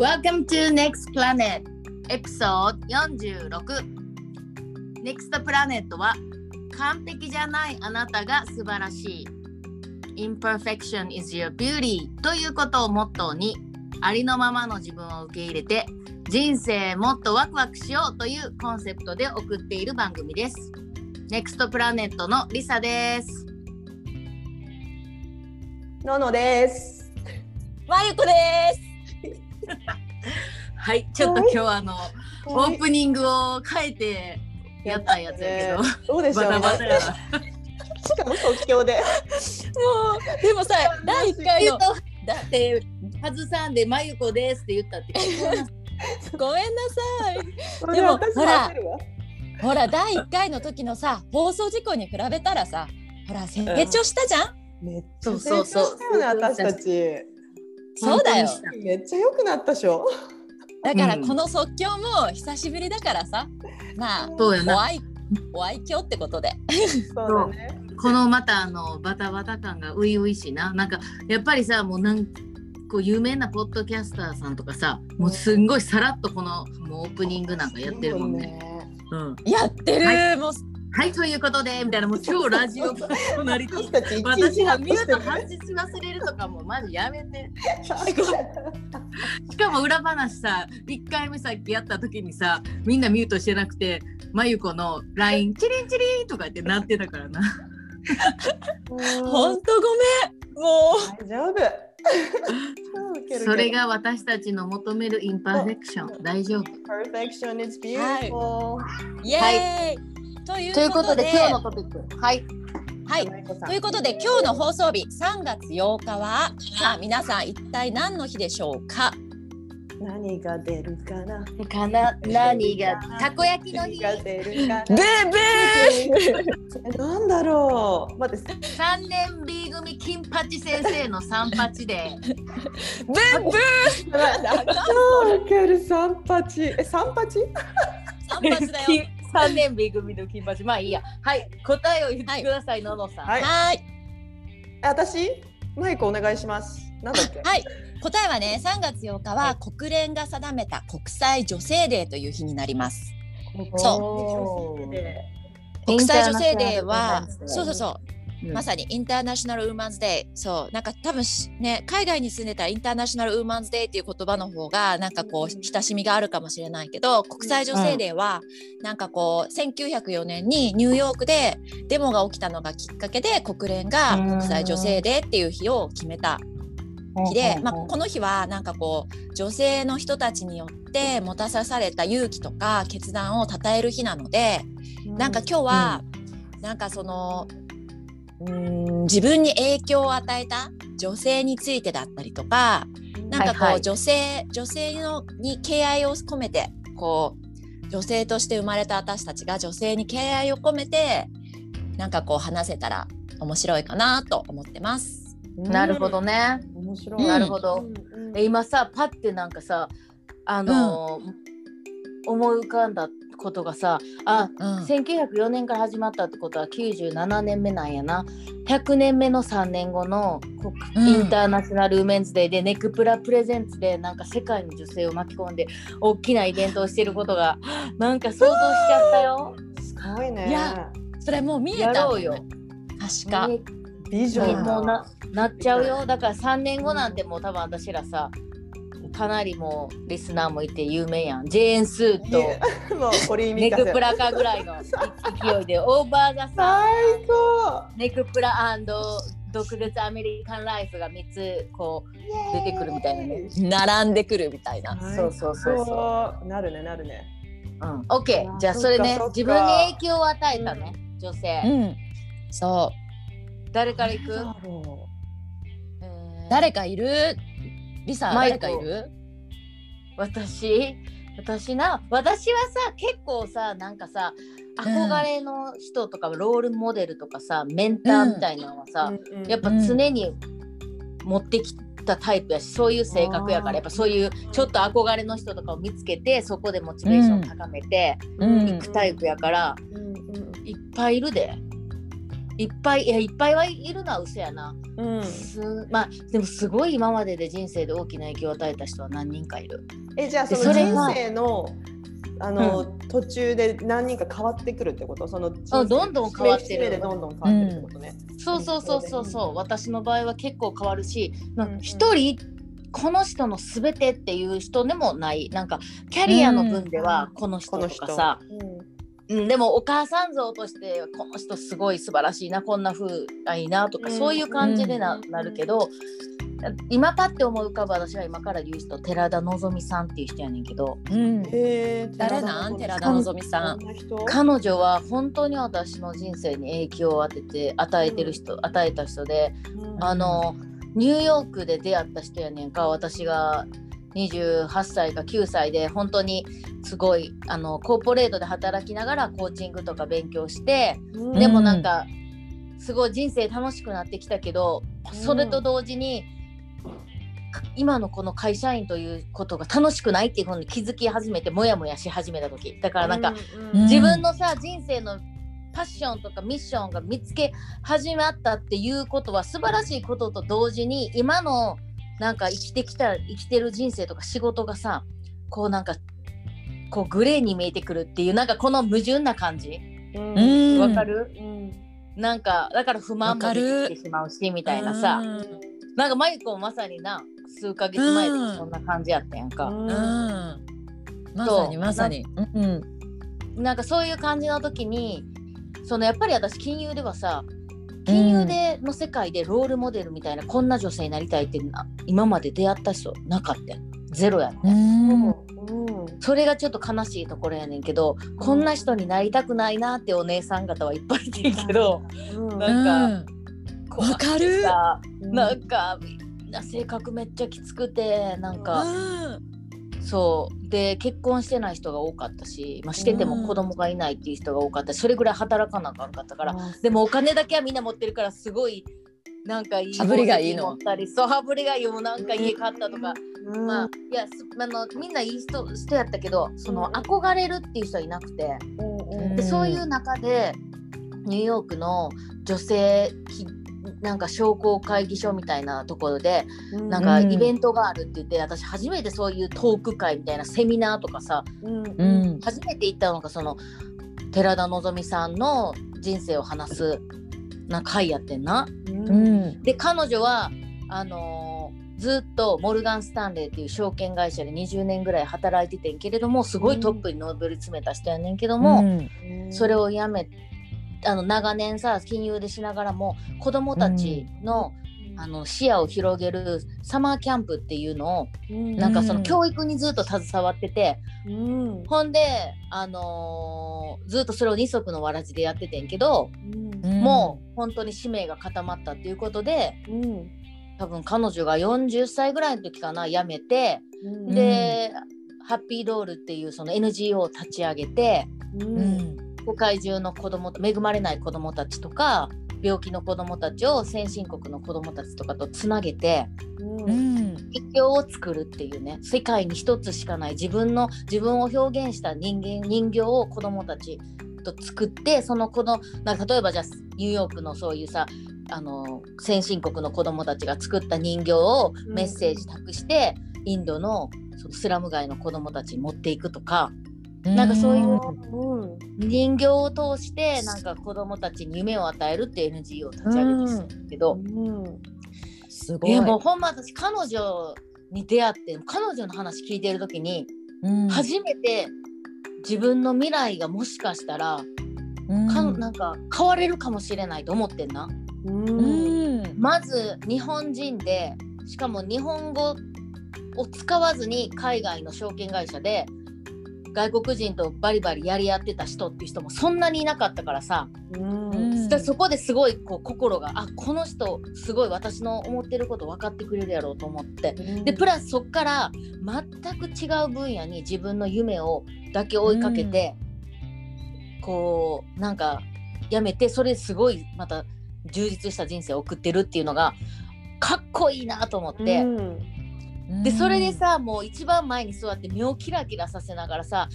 Welcome to Next Planet. エピソード46 Next Planet は完璧じゃないあなたが素晴らしい。Imperfection is your beauty ということをモットーにありのままの自分を受け入れて人生もっとワクワクしようというコンセプトで送っている番組です。NEXT プラネットのリサです。ののです。まゆこです。はいちょっと今日はあのオープニングを変えてやったやつやけど、どうでしょうね。バタバタやしかも即興で。もうでもさ第一回のだって外さんでまゆこですって言ったってごめんなさい。でも私ほらほら第一回の時のさ放送事故に比べたらさほら成長したじゃん？めっちゃ成長したよね私たち。そうだよ。めっちゃ良くなったでしょ。だからうんこの即興も久しぶりだからさまあそうやなお愛お愛嬌ってことで。そうだね。このまたあのバタバタ感が初々しいななんかやっぱりさもうなんこう有名なポッドキャスターさんとかさもうすんごいさらっとこのもうオープニングなんかやってるもんね。うん、やってる、はもうはいということでみたいなもう超ラジオパーソナリティ私がミュートは外し忘れるとかもマジやめて。しかも裏話さ1回目さっきやった時にさみんなミュートしてなくてまゆこの LINE チリンチリンとかってなってたからな。ほん。とごめんも大丈夫。それが私たちの求めるインパーフェクション。大丈夫。Perfection is beautiful。うイエーイ、とい。うということで今日のとトピックはいはいということで今日の放送日3月8日はさあ皆さん一体何の日でしょうか？何が出るかな？かな？何がたこ焼きの日何が出るかな？ブーえなんだろう？待って。3年 B 組金八先生の三八でブーブー超ウケる三八。え三八？三発だよ3年 B 組の金八。まあいいや。はい。答えを言ってください、ののさん。はい。はい。え私？マイクお願いします。なんだっけ？はい。答えはね3月8日は国連が定めた国際女性デーという日になります。そう。国際女性デー。はそうそうそううん。まさに International Women's Day そうなんか多分しね海外に住んでたら International Women's Day っていう言葉の方がなんかこう親しみがあるかもしれないけど国際女性デーはなんかこう1904年にニューヨークでデモが起きたのがきっかけで国連が国際女性デーっていう日を決めた。日で、まあ、この日はなんかこう女性の人たちによってもたさされた勇気とか決断を称える日なのでなんか今日は、なんかそのうーん自分に影響を与えた女性についてだったりとかなんかこう、はいはい。女性女性のに敬愛を込めてこう女性として生まれた私たちが女性に敬愛を込めてなんかこう話せたら面白いかなと思ってます。なるほどね、面白い。うん。なるほど、うんうん。で今さパッてなんかさあのー思い浮かんだことがさあうん1904年から始まったってことは97年目なんやな100年目の3年後のインターナショナルウーメンズデーでネクプラプレゼンツでなんか世界の女性を巻き込んで大きなイベントをしてることが なんか想像しちゃったよ。すごいね。いやそれもう見えやたろうよ。確か。ねビジョンだ。もうななっちゃうよだから3年後なんてもう多分私らさかなりもうリスナーもいて有名やんジェーン・スーともう堀井美ネ香クプラカぐらいの勢いでオーバーザさ最高。ネクプラ独立アメリカンライフが3つこう出てくるみたいなね。並んでくるみたいな。そうそうそうそう。なるねなるね。うん、OK じゃあそれね自分に影響を与えたね、女性、うん。そ誰から行く？誰かいる？リサ誰かいる？私？私な？私はさ結構さなんかさ憧れの人とか、ロールモデルとかさメンターみたいなのはさ、ううんうんやっぱ常に持ってきたタイプやしそういう性格やからやっぱそういうちょっと憧れの人とかを見つけてそこでモチベーション高めてうん。いくタイプやから、うんうん。いっぱいいるで。いっぱいいやいっぱいはいるのは嘘やな、うん。すまあでもすごい今までで人生で大きな影響を与えた人は何人かいる。えじゃあでその人生のあの、途中で何人か変わってくるってこと？そのあどんどん変わってる。どんどん変わってるってことね。そうそうそうそうそう。私の場合は結構変わるし一人この人の全てっていう人でもない。なんかキャリアの分ではこの人とこの人。かさ、うんうん、でもお母さん像としてこの人すごい素晴らしいなこんな風がいいなとか、うん。そういう感じでな,、うん。なるけど今パッて思い浮かぶ私は今から言う人寺田望さんっていう人やねんけど。うん。誰なん？寺田の望さん。彼女は本当に私の人生に影響を当てて与えてる人、与えた人でうん。あのニューヨークで出会った人やねんか私が28歳か9歳で本当にすごいあのコーポレートで働きながらコーチングとか勉強してうん。でもなんか、すごい人生楽しくなってきたけど、それと同時にか今のこの会社員ということが楽しくないっていうふうに気づき始めてモヤモヤし始めた時。だからなんか、ううん自分のさ人生のパッションとかミッションが見つけ始まったっていうことは素晴らしいことと同時に今のなんか生きてきた生きてる人生とか仕事がさこうなんかこうグレーに見えてくるっていうなんかこの矛盾な感じ？うん。うんわかる、うん。なんかだから不満も出てきてしまうしみたいなさ。うん。なんかマユコもまさにな数ヶ月前でうん。そんな感じやったやんか、うん。う。んまさにまさに。うん。なんかそういう感じの時にそのやっぱり私金融ではさ金融での世界でロールモデルみたいな、こんな女性になりたいってな今まで出会った人なかったゼロやって、うん。うん。それがちょっと悲しいところやねんけど、こんな人になりたくないなってお姉さん方はいっぱいいてんけど、うん。なんかうん。わかるさうんなんかみんな性格めっちゃきつくてなんか、うんそう。で結婚してない人が多かったし、まあ、しててうんも子供がいないっていう人が多かったしそれぐらい働かなあかんかったから、あでもお金だけはみんな持ってるからすごいなんかいい羽振りがいいの。持ったりそう羽振りがいいよなんか家買ったとか、うん。まあいやすあのみんないい人人やったけどそのうん。憧れるっていう人はいなくてうんうん。でそういう中でニューヨークの女性きなんか商工会議所みたいなところでなんかうん。イベントがあるって言って、私初めてそういうトーク会みたいなセミナーとかさうん。ううん。ん初めて行ったのがその寺田望さんの人生を話すな会やってんな。うん。で彼女はあのーずっとモルガン・スタンレーっていう証券会社で20年ぐらい働いててんけれどもすごいトップに上り詰めた人やねんけども、うん。それをやめあの長年さ金融でしながらも子どもたちの,、あの視野を広げるサマーキャンプっていうのをなんかその教育にずっと携わってて、うん。ほんで、あのーずっとそれを二足のわらじでやっててんけど、うん。もう本当に使命が固まったっていうことでうん。多分彼女が40歳ぐらいの時かな辞めて、うん。で、ハッピードールっていうその NGO を立ち上げてううんん世界中の子供恵まれない子供たちとか病気の子供たちを先進国の子供たちとかとつなげてうん。を作るっていうね世界に一つしかない自分の自分を表現した人間人形を子供たちと作ってその子のなんか例えばじゃあニューヨークのそういうさあの先進国の子供たちが作った人形をうん。メッセージ託して、インドのそのスラム街の子供たちに持っていくとかなんかそういううん。人形を通してなんか子供たちに夢を与えるっていう NGO を立ち上げてるんですけど、うん。すごい。いやもうほんま私彼女に出会って彼女の話聞いてる時に、うん。初めて自分の未来がもしかしたら、うん。かんなんか変われるかもしれないと思ってんな。うんうん。まず日本人でしかも日本語を使わずに海外の証券会社で外国人とバリバリやり合ってた人っていう人もそんなにいなかったからさ、うん。そこですごいこう心があこの人すごい私の思ってること分かってくれるやろうと思って。でプラスそっから全く違う分野に自分の夢をだけ追いかけて、こうなんかやめてそれすごいまた充実した人生を送ってるっていうのがかっこいいなと思って、でそれでさもう一番前に座って目をキラキラさせながらさ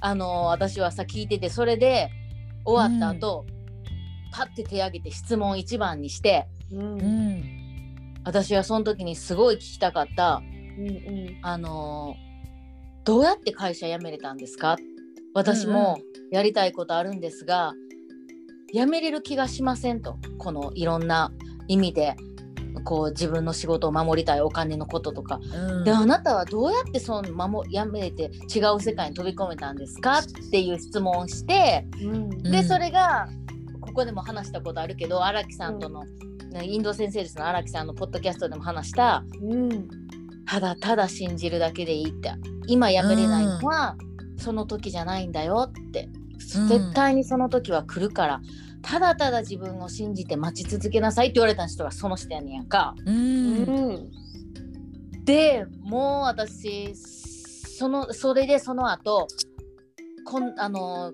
あの私はさ聞いててそれで終わった後、パッて手挙げて質問一番にしてうん。ううん。ん私はその時にすごい聞きたかったうんあのーどうやって会社辞めれたんですか？私もやりたいことあるんですが、辞めれる気がしませんとこのいろんな意味でこう自分の仕事を守りたいお金のこととか、うん。であなたはどうやってその守辞めれて違う世界に飛び込めたんですか？っていう質問をしてうん。で、うん。それがここでも話したことあるけど荒木さんとの、ねインド先生ですの荒木さんのポッドキャストでも話したうん。ただただ信じるだけでいいって今やめれないのは、その時じゃないんだよって、うん。絶対にその時は来るからただただ自分を信じて待ち続けなさいって言われた人がその人やねんやんか。うん。うん。でもう私そのそれでその後こんあの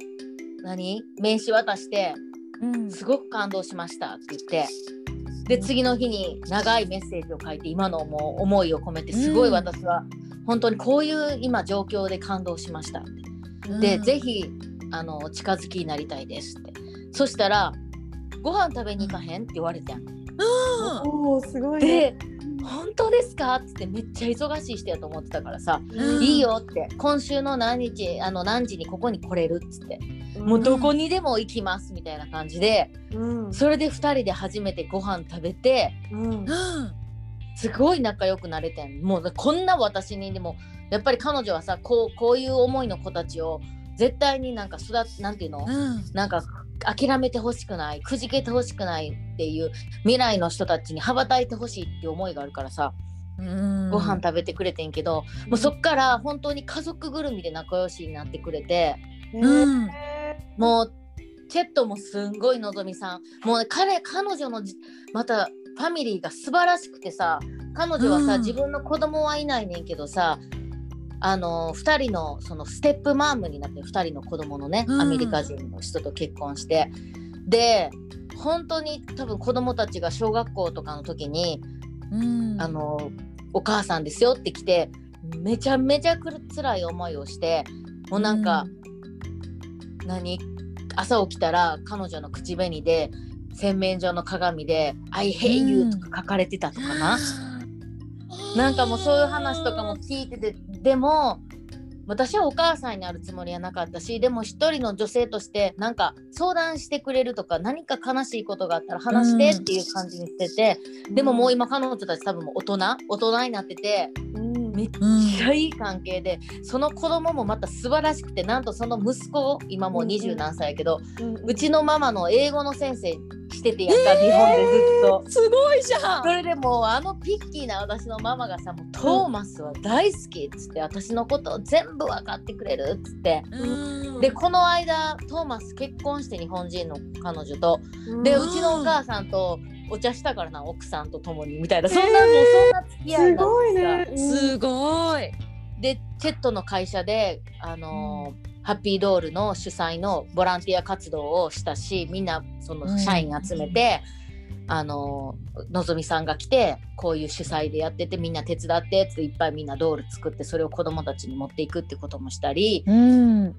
何？名刺渡してうん。すごく感動しましたって言って。で次の日に長いメッセージを書いて今のもう思いを込めてすごい私は本当にこういう今状況で感動しましたって。で、うん。ぜひあの近づきになりたいですってそしたらご飯食べに行かへん？って言われてん。うんおおすごいね。で本当ですか？っつってめっちゃ忙しい人やと思ってたからさ、うんいいよって今週の何日あの何時にここに来れる？っつって、うんもうどこにでも行きますみたいな感じでうん。それで2人で初めてご飯食べてうん。すごい仲良くなれてん。もうこんな私にでもやっぱり彼女はさこうこういう思いの子たちを絶対になんか育つなんていうの、うん。なんか諦めてほしくないくじけてほしくないっていう未来の人たちに羽ばたいてほしいっていう思いがあるからさ、うん。ご飯食べてくれてんけど、もうそっから本当に家族ぐるみで仲良しになってくれてうん。もうチェットもすんごいのぞみさんもうね彼彼女のじまたファミリーが素晴らしくてさ彼女はさ、うん。自分の子供はいないねんけどさあの2人のそのステップマームになって2人の子供のね、うん。アメリカ人の人と結婚して。で本当に多分子供たちが小学校とかの時に、うん。あのお母さんですよって来てめちゃめちゃくる辛い思いをしてもうなんか、何？朝起きたら彼女の口紅で洗面所の鏡で「I hate you」とか書かれてたとかな、なんかもうそういう話とかも聞いててでも私はお母さんになるつもりはなかったしでも一人の女性としてなんか相談してくれるとか何か悲しいことがあったら話してっていう感じにしてて、でももう今彼女たち多分大人大人になっててうんめっうん。ちゃいい関係でその子供もまた素晴らしくてなんとその息子今もう二十何歳やけど、うちのママの英語の先生しててやった、日本でずっと。すごいじゃそれでもうあのピッキーな私のママがさもうトーマスは大好きっつって私のことを全部分かってくれるっつって。うん。でこの間トーマス結婚して日本人の彼女と。でうん。うちのお母さんとお茶したからな奥さんと共にみたいなそんな、もうそんな付き合いがすごいね。すごい。でチェットの会社であのーハッピードールの主催のボランティア活動をしたしみんなその社員集めて、あのーのぞみさんが来てこういう主催でやっててみんな手伝ってっていっぱいみんなドール作ってそれを子供たちに持っていくってこともしたりうん。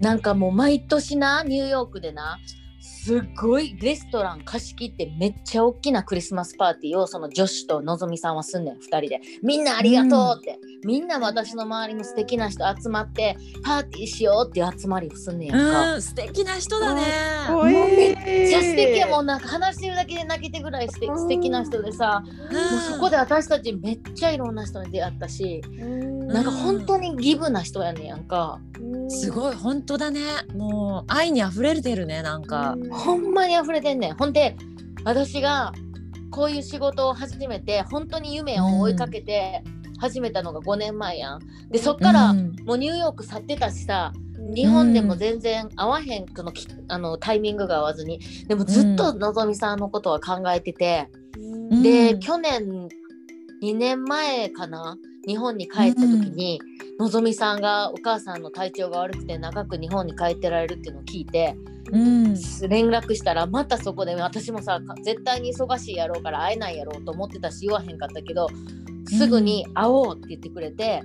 なんかもう毎年なニューヨークでなすっごいレストラン貸し切ってめっちゃ大きなクリスマスパーティーをその女子とのぞみさんはすんねん2人で。みんなありがとうって、みんな私の周りの素敵な人集まってパーティーしようって集まりをすんねんやんか、うん、素敵な人だね。もうめっちゃ素敵。やもんなんか話してるだけで泣けてぐらい素敵素敵な人でさ、もうそこで私たちめっちゃいろんな人に出会ったし、なんか本当にギブな人やねんやんか、すごい本当だね。もう愛に溢れてるねなんか。ほんまに溢れてんねん。ほんで私がこういう仕事を始めて本当に夢を追いかけて始めたのが5年前やん。でそっからうん。もうニューヨーク去ってたしさ日本でも全然合わへんこのきあのタイミングが合わずに。でもずっとのぞみさんのことは考えてて、うん。で去年2年前かな日本に帰った時に、のぞみさんがお母さんの体調が悪くて長く日本に帰ってられるっていうのを聞いてうん連絡したらまたそこで私もさか絶対に忙しいやろうから会えないやろうと思ってたし言わへんかったけどすぐに会おうって言ってくれて、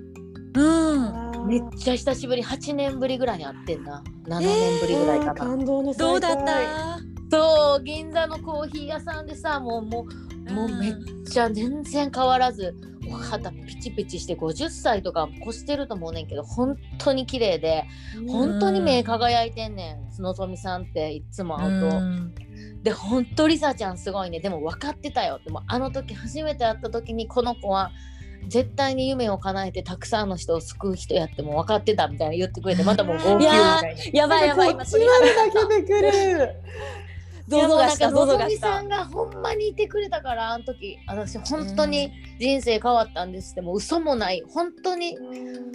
うん。めっちゃ久しぶり8年ぶりぐらいに会ってんな7年ぶりぐらいかな。感動のどうだった？そう銀座のコーヒー屋さんでさもうもうもうめっちゃ全然変わらずお肌ピチピチして50歳とか越してると思うねんけど本当に綺麗で本当に目輝いてんねんのぞみさんっていつも会うと。で本当りさちゃんすごいねでも分かってたよでもあの時初めて会った時にこの子は絶対に夢を叶えてたくさんの人を救う人やっても分かってたみたいな言ってくれてまたもう号泣みたいな。やばいやばいこっちまでだけでくる。ゾゾがしたいやもうゾゾがしたさんがほんまにいてくれたからあの時。私本当に人生変わったんですってもう嘘もない。本当に。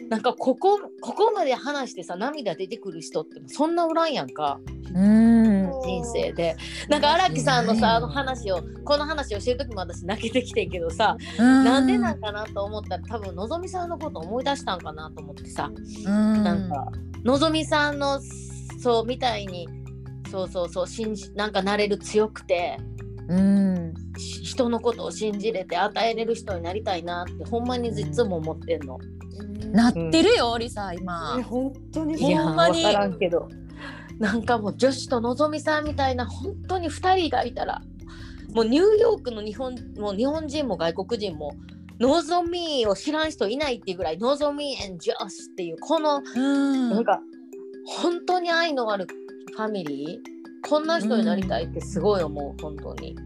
なんかここここまで話してさ涙出てくる人ってそんなおらんやんか。うん。人生で。なんか荒木さんのさあの話をこの話をしてる時も私泣けてきてんけどさ、ななんでなんかなと思ったら多分のぞみさんのこと思い出したんかなと思ってさ、ななんかのぞみさんのそうみたいにそうそうそう信じなんかなれる強くてうん。し人のことを信じれて与えれる人になりたいなってほんまに実も思ってんの。なってるよリサ今。ね本当にほいやんまに。分からんけどなんかもう女子とのぞみさんみたいな本当に2人がいたらもうニューヨークの日本もう日本人も外国人ものぞみを知らん人いないっていうぐらいのぞみ and 女子っていうこのうん。なんか本当に愛のあるファミリー？こんな人になりたいってすごい思う、本当に。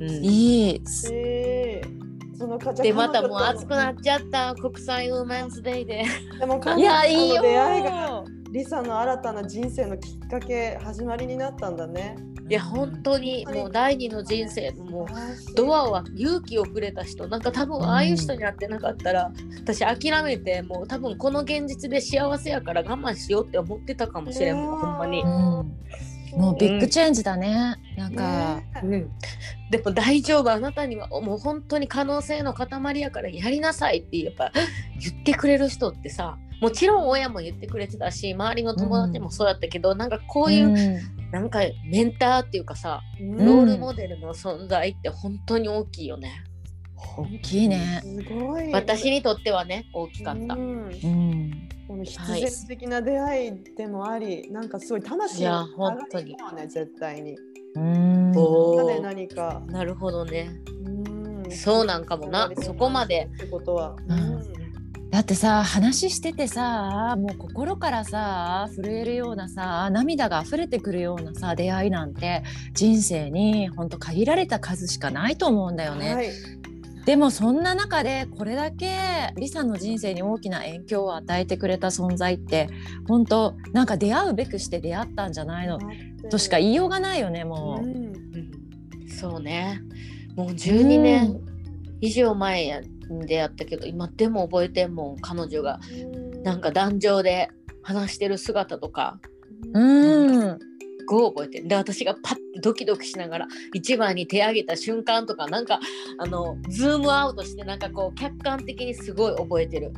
うん、いいえーそのでまたもう熱くなっちゃった国際ウーマンズデーで。でも彼いやいいよの出会いがリサの新たな人生のきっかけ始まりになったんだね。いや本当にもう第二の人生もうドアは勇気をくれた人。なんか多分ああいう人に会ってなかったら、私諦めてもう多分この現実で幸せやから我慢しようって思ってたかもしれんもんほんまに。う。ん。もうビッグチェンジだね。なんか。ねうん、でも大丈夫。あなたにはもう本当に可能性の塊やからやりなさいってやっぱ言ってくれる人ってさもちろん親も言ってくれてたし周りの友達もそうやったけど、なんかこういう、んなんかメンターっていうかさうんロールモデルの存在って本当に大きいよね。大きいねすごい。私にとってはね大きかった。うんうんこの必然的な出会いでもあり、なんかすごい魂いやの本当にね絶対に。うんでー何か。なるほどね。うんそうなんかもなそこまで。ってことは。うんだってさ話しててさもう心からさ震えるようなさ涙が溢れてくるようなさ出会いなんて人生にほんと限られた数しかないと思うんだよね。はい。でもそんな中でこれだけリサの人生に大きな影響を与えてくれた存在って本当なんか出会うべくして出会ったんじゃないのとしか言いようがないよねもう。うんうんそうね。もう12年以上前やに出会ったけど今でも覚えてんもん彼女が。なんか壇上で話してる姿とか。うん。すごい覚えてるで私がパッてドキドキしながら一番に手挙げた瞬間とかなんかあのズームアウトしてなんかこう客観的にすごい覚えてる。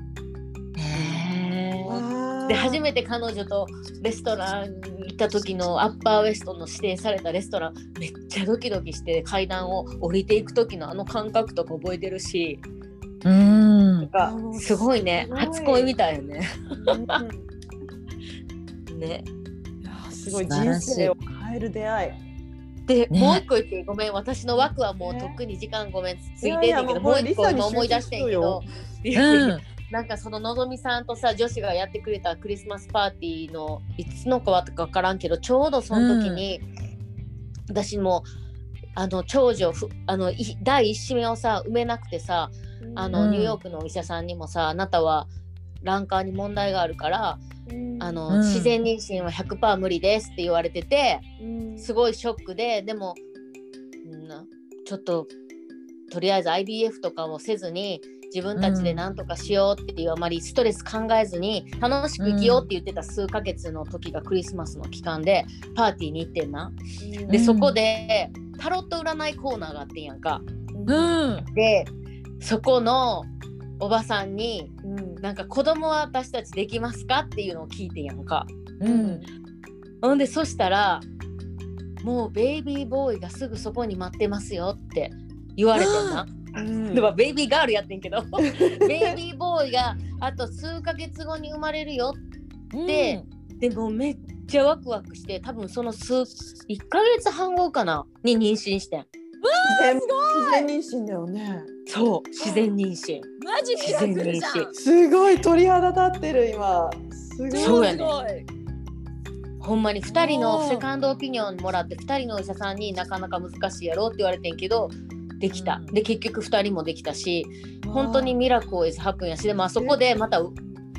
で初めて彼女とレストランに行った時のアッパーウエストの指定されたレストランめっちゃドキドキして階段を降りていく時のあの感覚とか覚えてるしうん。なんかすごいね。すごい。初恋みたいよね。うんね。いやすごい。人生を変える出会い。で、ね。もう一個言ってごめん。私の枠はもうねとっくに時間ごめんついてんいやいやねんけどもうもう一個今思い出してんけど。いやいやいやなんかそののぞみさんとさ女子がやってくれたクリスマスパーティーのいつのかは分からんけどちょうどその時に、私もあの長女ふあのい第一子目をさ埋めなくてさあの、うん。ニューヨークのお医者さんにもさあなたは卵管に問題があるから、あのうん。自然妊娠は100%無理ですって言われててうん。すごいショックででもうんなちょっととりあえず IVF とかもせずに自分たちで何とかしようっていうあまりストレス考えずに楽しく生きようって言ってた数ヶ月の時がクリスマスの期間でパーティーに行ってんな。で、うん。そこでタロット占いコーナーがあってんやんか。うん。でそこのおばさんにうん。なんか子供は私たちできますかっていうのを聞いてんやんか。うん。ほんでそしたらもうベイビーボーイがすぐそこに待ってますよって言われてんな。うん。でもベイビーガールやってんけど。ベイビーボーイがあと数ヶ月後に生まれるよででもめっちゃワクワクして多分その数1ヶ月半後かな？に妊娠してん。自然自然妊娠だよね。そう自然妊娠。マジミラクルじゃん。自然妊娠すごい鳥肌立ってる今。すごい。そうやねすごい。ほんまに2人のセカンドオピニオンもらって2人のお医者さんになかなか難しいやろって言われてんけどできた、うん。で結局2人もできたし本当にミラクルイズハプンやしでもあそこでまたう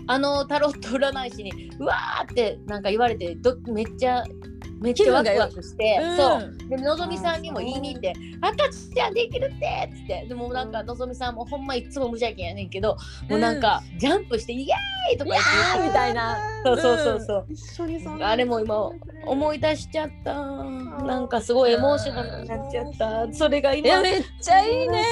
あのタロット占い師にうわーってなんか言われてどめっちゃめっちゃワクワクして、そう。でのぞみさんにも言いに行って「赤ちゃんできるって!」っつって。でもなんかのぞみさんもほんまいつも無邪気やねんけど、もうなんかジャンプして「イエーイ!」とか言ってみたいな。そうそうそうそう、一緒にそあれも今思い出しちゃった。なんかすごいエモーショナルになっちゃった。それが今いやめっちゃいいね。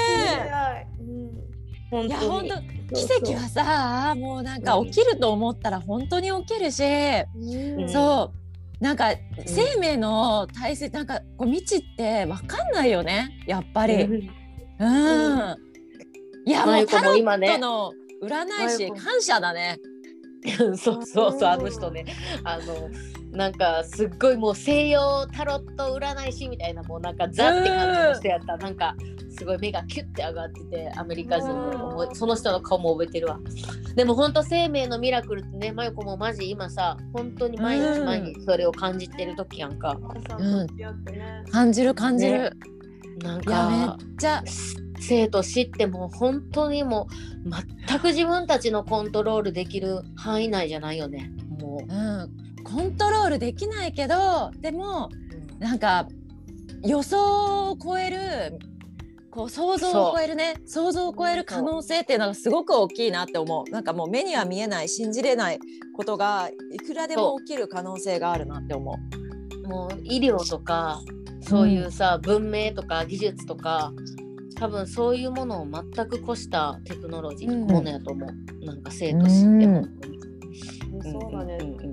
本いや本当奇跡はさもうなんか起きると思ったら本当に起きるし、うん。そうなんか生命の大切なんかこう未知ってわかんないよね。やっぱり。うん。いやもうタロッも今ね。トの占い師感謝だね。そうそうそうあの人ね。あのなんかすっごいもう西洋タロット占い師みたいなもうなんかザって感じの人やった。なんかすごい目がキュッて上がっててアメリカ人でもうその人の顔も覚えてるわ。でも本当生命のミラクルってねマユコもマジ今さ本当に毎日毎日それを感じてる時やんか。うん付き合ってね。感じる感じる。なんいやめかっちゃ生と死ってもう本当にもう全く自分たちのコントロールできる範囲内じゃないよね。もうんコントロールできないけどでもう。なんか予想を超えるこう想像を超えるね。想像を超える可能性っていうのがすごく大きいなって思う。なんかもう目には見えない信じれないことがいくらでも起きる可能性があるなって思う。もう医療とかそういうさ、文明とか技術とか多分そういうものを全く越したテクノロジー、うん。ものやと思う。なんか生と死って本当にそうだね。んうんうん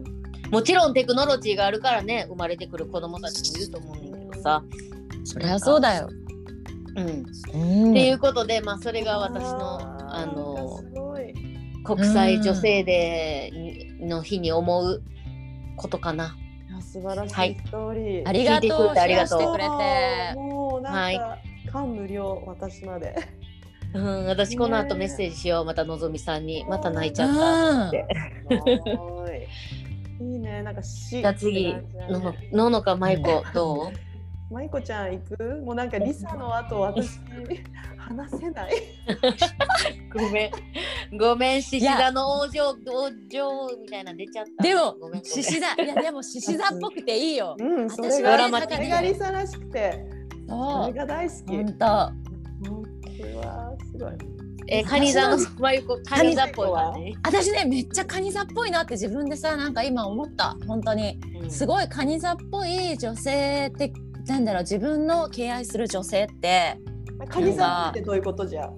もちろんテクノロジーがあるからね生まれてくる子供たちもいると思うんだけどさ、そりゃそうだよ。うん、うん。っていうことでまあそれが私のあのすごい。国際女性デーの日に思うことかな。素晴らしはい。いストーリー。ありがとう。聞いてくれて。ありがとう。もうなんか、はい感無量私まで。うん、私この後メッセージしよう。またのぞみさんにまた泣いちゃったうんって。すごいいいね。なんかしじゃあ次。ののののかまいこどう？まいこちゃん行く？もうなんかリサの後私 話せない？ごめん。ごめん獅子座の王女王女みたいなの出ちゃった。でもごめん獅子座。いやでも獅子座っぽくていいよ。うんそれがねそれがリサらしくて。それが大好き。本当。本当はすごいえカニ座のカニ座っぽい私ねめっちゃカニ座っぽいなって自分でさなんか今思った。本当にすごいカニ座っぽい女性ってなんだろう自分の敬愛する女性って。カニさんってどういうことじゃ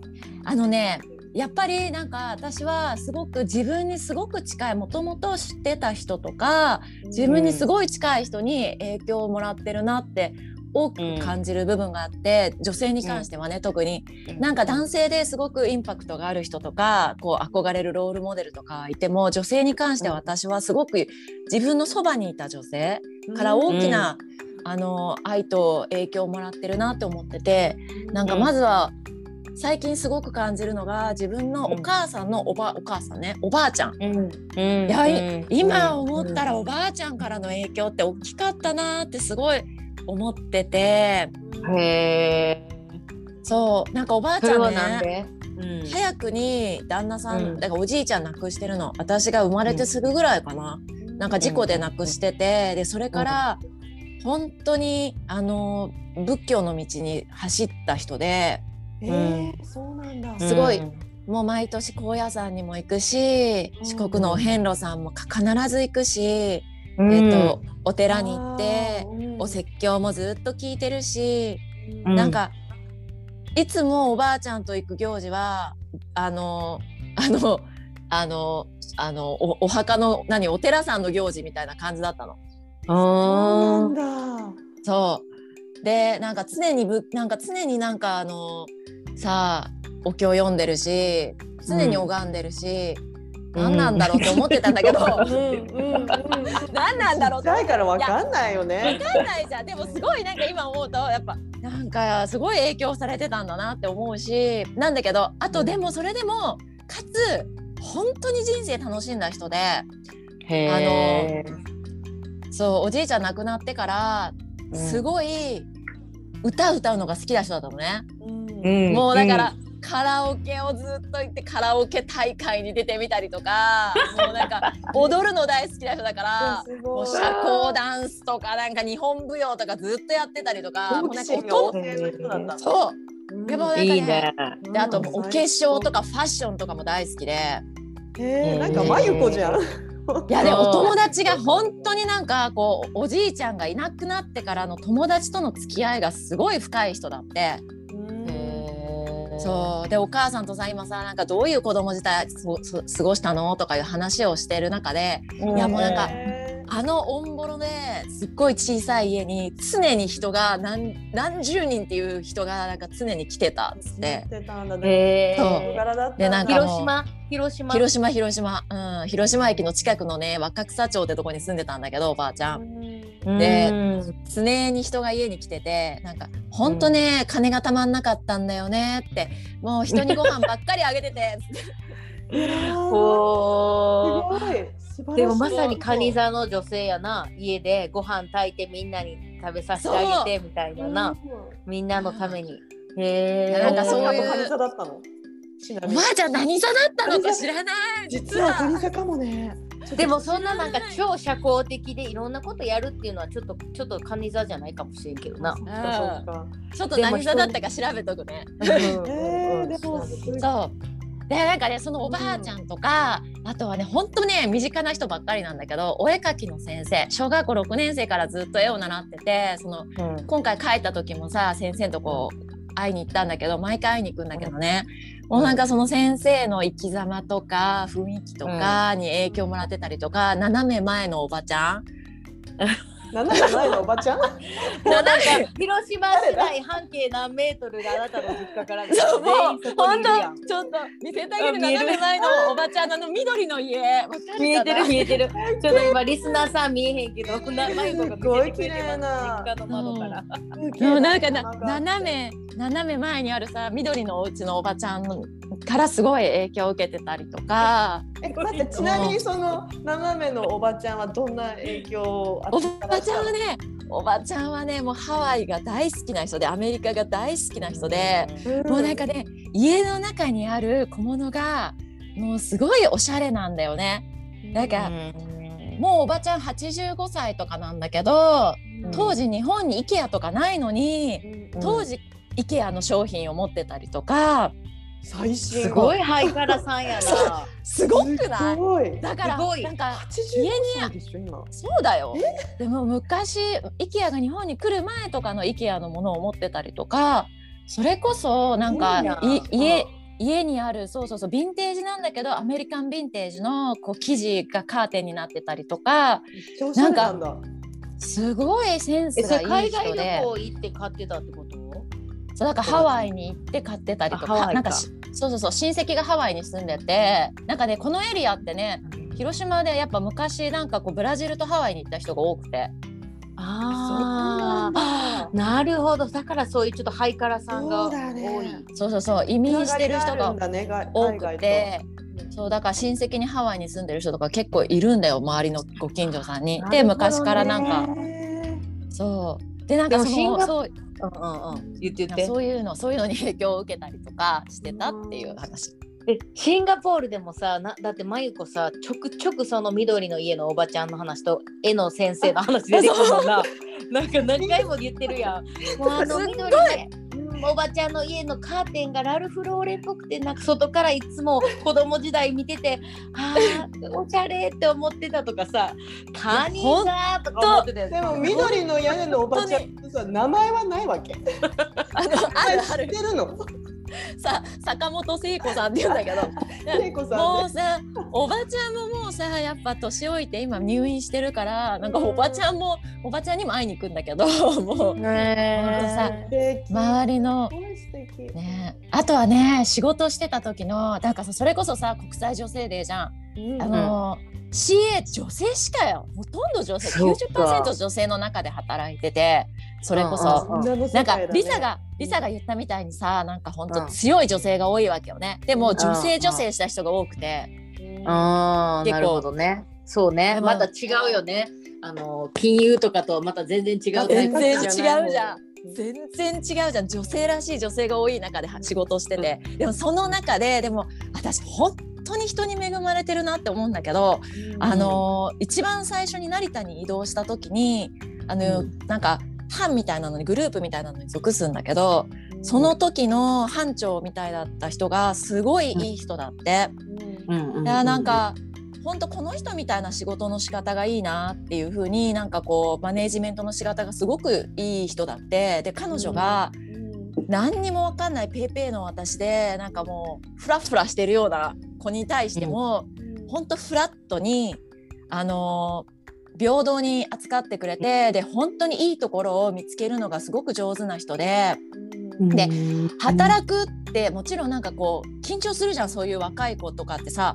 あのねやっぱりなんか私はすごく自分にすごく近いもともと知ってた人とか自分にすごい近い人に影響をもらってるなって多く感じる部分があって、女性に関してはね、特に。なんか男性ですごくインパクトがある人とかこう憧れるロールモデルとかいても女性に関しては私はすごく自分のそばにいた女性から大きな、あの愛と影響をもらってるなって思っててなんかまずは最近すごく感じるのが自分のお母さんのおばお母さんねおばあちゃん。うん。うん。今思ったらおばあちゃんからの影響って大きかったなってすごい思ってて。へえ。そう。なんかおばあちゃんね。なんで。うん。早くに旦那さん、うん。だからおじいちゃん亡くしてるの。私が生まれてすぐぐらいかな、なんか事故で亡くしてて。でそれから本当にあの仏教の道に走った人で。えー、そうなんだ。すごい。うん。もう毎年高野山にも行くしうん。四国のお遍路さんも必ず行くし、うん。えっと、お寺に行ってお説教もずっと聞いてるし、うん。なんかいつもおばあちゃんと行く行事はあのあのあのあのおお墓の何お寺さんの行事みたいな感じだったの。そうあなんだ。そう。でなんか常にぶなんか常になんかあのさあお経読んでるし常に拝んでるし、何なんだろうって思ってたんだけど、うんうんうん。何なんだろういからわかんないよね。わかんないじゃん。でもすごいなんか今思うとやっぱなんかすごい影響されてたんだなって思うし。なんだけどあとでもそれでもかつ本当に人生楽しんだ人で。へそうおじいちゃん亡くなってからすごい歌歌うのが好きな人だったのね。うん。もうだから、カラオケをずっと行ってカラオケ大会に出てみたりとか もうなんか踊るの大好きな人だから。もう社交ダンスとかなんか日本舞踊とかずっとやってたりとかもうなんか好奇心が音そう。う。んでもなんかいいね。ね。であとお化粧とかファッションとかも大好きで。へえなんかまゆこじゃん。いやでお友達が本当になんかこうおじいちゃんがいなくなってからの友達との付き合いがすごい深い人だってそう。でお母さんとさ今さなんかどういう子供時代過ごしたの？とかいう話をしてる中でいやもうなんかへあのオンボロですっごい小さい家に常に人が何何十人っていう人がなんか常に来てたっつっー。て知ってたんだ。ね。でなんか広島？広島？広島広島。うん広島駅の近くのね若草町ってとこに住んでたんだけどおばあちゃん。でうん。常に人が家に来ててなんか「ほんとね、金がたまんなかったんだよね」って「もう人にご飯ばっかりあげてて」おー。すごいでもまさにカニ座の女性やな。家でご飯炊いてみんなに食べさせてあげてみたいなな。みんなのために。へえなんかそういうカニ座だったの？おばあちゃん何座だったのか知らない。実はカニ座かもね。でもそんななんか超社交的でいろんなことやるっていうのはちょっとちょっとカニ座じゃないかもしれんけどな。ちょっと何座だったか調べとくね。えー、でもすごい。そうでなんかねそのおばあちゃんとか、あとはねほんとね身近な人ばっかりなんだけどお絵描きの先生小学校6年生からずっと絵を習っててそのうん。今回帰った時もさ先生のとこ会いに行ったんだけど毎回会いに行くんだけどね、もうなんかその先生の生き様とか雰囲気とかに影響もらってたりとか、斜め前のおばちゃん七年前のおばちゃん？なんか広島市内半径何メートルがあなたの実家から。そうも全員うそこにいるやん。本当ちょっと見せてあげる。斜め前のおばちゃんのあの緑の家見えてる見えてる。ちょっと今リスナーさん見えへんけどなマイコが見せてくれてます実家の窓から。もうなんかな斜め斜め前にあるさ緑のお家のおばちゃんからすごい影響を受けてたりとか。え待ってちなみにその斜めのおばちゃんはどんな影響を与おえたばちゃんはねおばちゃんはねもうハワイが大好きな人でアメリカが大好きな人で、もうなんかね家の中にある小物がもうすごいおしゃれなんだよね。なんかもうおばちゃん85歳とかなんだけど当時日本に IKEA とかないのに当時 IKEA の商品を持ってたりとか最新すごいハイカラさんやな。すごくない？すごい。だからすごい。なんか85歳でしょ今。そうだよ。でも昔 IKEA が日本に来る前とかの IKEA のものを持ってたりとかそれこそなんかいいない家家にあるそうそうそうヴィンテージなんだけどアメリカンヴィンテージのこう生地がカーテンになってたりとかなんだ。すごいセンスがいい海外人で旅行行って買ってたってこと？そうだからハワイに行って買ってたりとかか。なんかしそうそうそう親戚がハワイに住んでてなんかねこのエリアってね広島でやっぱ昔なんかこうブラジルとハワイに行った人が多くて。ああなるほど。だからそういうちょっとハイカラさんがそうだね。多い。そうそうそう移民してる人が多くて。そうだから親戚にハワイに住んでる人とか結構いるんだよ周りのご近所さんに。で昔からなんか。へそう。でなんかそのそううんうんうん。言って言って。そういうのそういうのに影響を受けたりとかしてたっていう話。でシンガポールでもさなだってまゆこさちょくちょくその緑の家のおばちゃんの話と絵の先生の話出てくるもんな。なんか何回も言ってるやん。もうあのすっごい。緑おばちゃんの家のカーテンがラルフ・ローレンっぽくてなんか外からいつも子供時代見てて あーおしゃれって思ってたとかさカニだとか思ってたよでも緑の屋根のおばちゃんってさ名前はないわけ。あのあるあ知っるてるのさ坂本聖子さんって言うんだけど。聖子さんもうさおばちゃんももうさやっぱ年老いて今入院してるからなんかおばちゃんもおばちゃんにも会いに行くんだけど。もうさ素敵。周りのね。あとはね仕事してた時のなんかさそれこそさ国際女性デーじゃん。うんあの CA 女性しかよ。ほとんど女性そうか。90%女性の中で働いててそれこうんそ。うん。女の世なんかリサがリサが言ったみたいにさなんか本当うん。強い女性が多いわけよね。でもうん女性女性した人が多くて。うん。結構。ああなるほどね。そうね。また違うよね。あの金融とかとはまた全然違う全然違うじゃん。全然違うじゃん。女性らしい女性が多い中で仕事をしてて。でもその中ででも私本当に人に恵まれてるなって思うんだけどあのー一番最初に成田に移動した時にあの、うん。なんか班みたいなのにグループみたいなのに属すんだけどその時の班長みたいだった人がすごいいい人だって。うん。うなんか本当この人みたいな仕事の仕方がいいなっていう風になんかこうマネージメントの仕方がすごくいい人だって。で彼女が何にも分かんないペーペーの私でなんかもうフラフラしてるような子に対しても、本当フラットにあのー平等に扱ってくれてで本当にいいところを見つけるのがすごく上手な人でで働くってもちろんなんかこう緊張するじゃんそういう若い子とかってさ。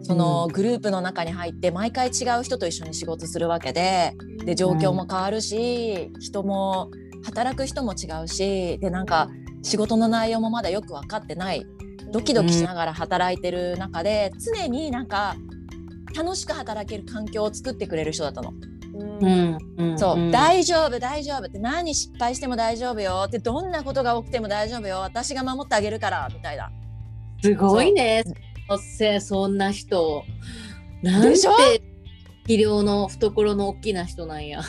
そのグループの中に入って毎回違う人と一緒に仕事するわけでで状況も変わるし人も働く人も違うしでなんか仕事の内容もまだよく分かってない。ドキドキしながら働いてる中で常になんか楽しく働ける環境を作ってくれる人だったの。うんうんそう、ん大丈夫大丈夫って。何失敗しても大丈夫よって。どんなことが起きても大丈夫よ。私が守ってあげるからみたいな。すごいね。おっせそんな人なんてでしょ？器量の懐の大きな人なんや。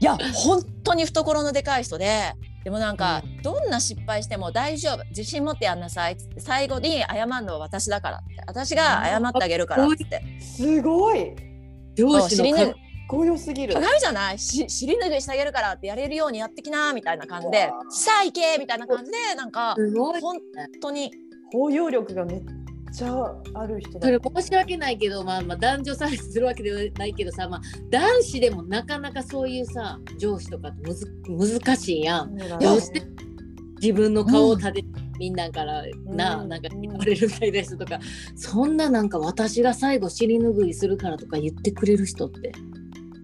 いや本当に懐のでかい人ででもなんか、どんな失敗しても大丈夫。自信持ってやんなさい。っつって最後に謝るのは私だからって。私が謝ってあげるからっつって。すごい。上司のかそう尻拭い強よすぎる。鏡じゃない？し尻拭いしてあげるからってやれるようにやってきなみたいな感じでさあ行けみたいな感じでなんかすごい本当に。包容力がめっちゃある人だそれ申し訳ないけど、まあ、まあ男女差別するわけではないけどさ、まあ、男子でもなかなかそういうさ上司とかってむず難しいやん。どうして自分の顔を立て、みんなからな、うん。なんか言われるみたいな人とか、そんななんか私が最後尻拭いするからとか言ってくれる人って。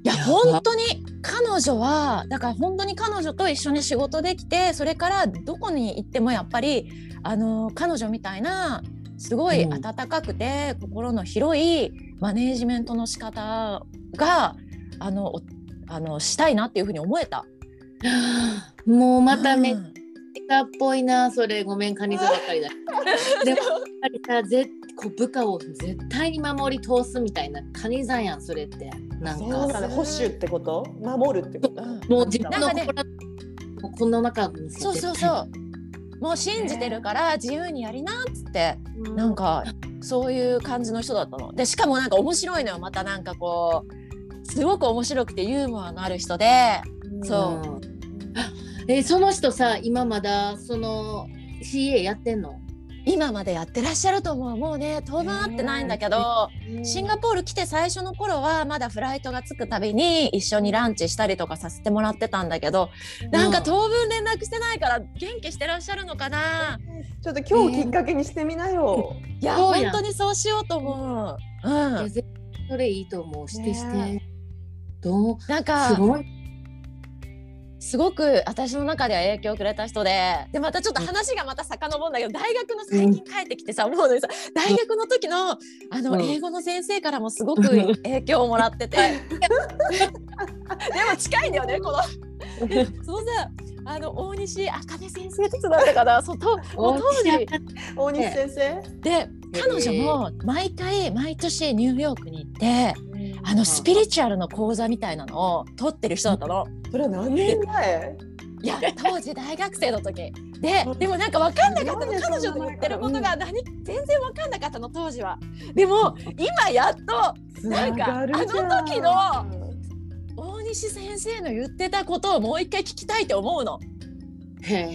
いや本当に彼女はだから本当に彼女と一緒に仕事できてそれからどこに行ってもやっぱりあの彼女みたいなすごいうん温かくて、心の広いマネージメントの仕方があのおあのしたいなっていうふうに思えた。もうまためっうんちゃっぽいなそれごめんカニ座ばっかりだ。でもやっぱりさぜこう部下を絶対に守り通すみたいなカニ座やんそれって。なんそうかだね保守ってこと？守るってこと？うんもう自分の心もうこの中そうそうそうもう信じてるから自由にやりなっつってうん。なんかそういう感じの人だったの。でしかもなんか面白いのよ。またなんかこうすごく面白くてユーモアのある人で。そう。うんえその人さ今まだその CA やってんの？今までやってらっしゃると思う。もうね当分会ってないんだけどシンガポール来て最初の頃はまだフライトが着くたびに一緒にランチしたりとかさせてもらってたんだけどなんか当分連絡してないから元気してらっしゃるのかな？ちょっと今日きっかけにしてみなよ。いやそうやん。本当にそうしようと思う。うん、それいいと思う。してして、ねどう？なんかすごいすごく私の中では影響をくれた人ででまたちょっと話がまた遡るんだけど大学の最近帰ってきてさ、思うのにさ大学の時のあの、うん。英語の先生からもすごく影響をもらってて。でも近いんだよねこの。そのさあの大西茜先生って人だったかな。そうと当時大西先生。で彼女も毎回毎年ニューヨークに行ってあのスピリチュアルの講座みたいなのを取ってる人だったの。それは何年前？いや当時大学生の時。ででもなんか分かんなかったの。彼女の言ってることが何全然分かんなかったの当時は。でも今やっとなんかあの時の大西先生の言ってたことをもう一回聞きたいって思うの。へえ。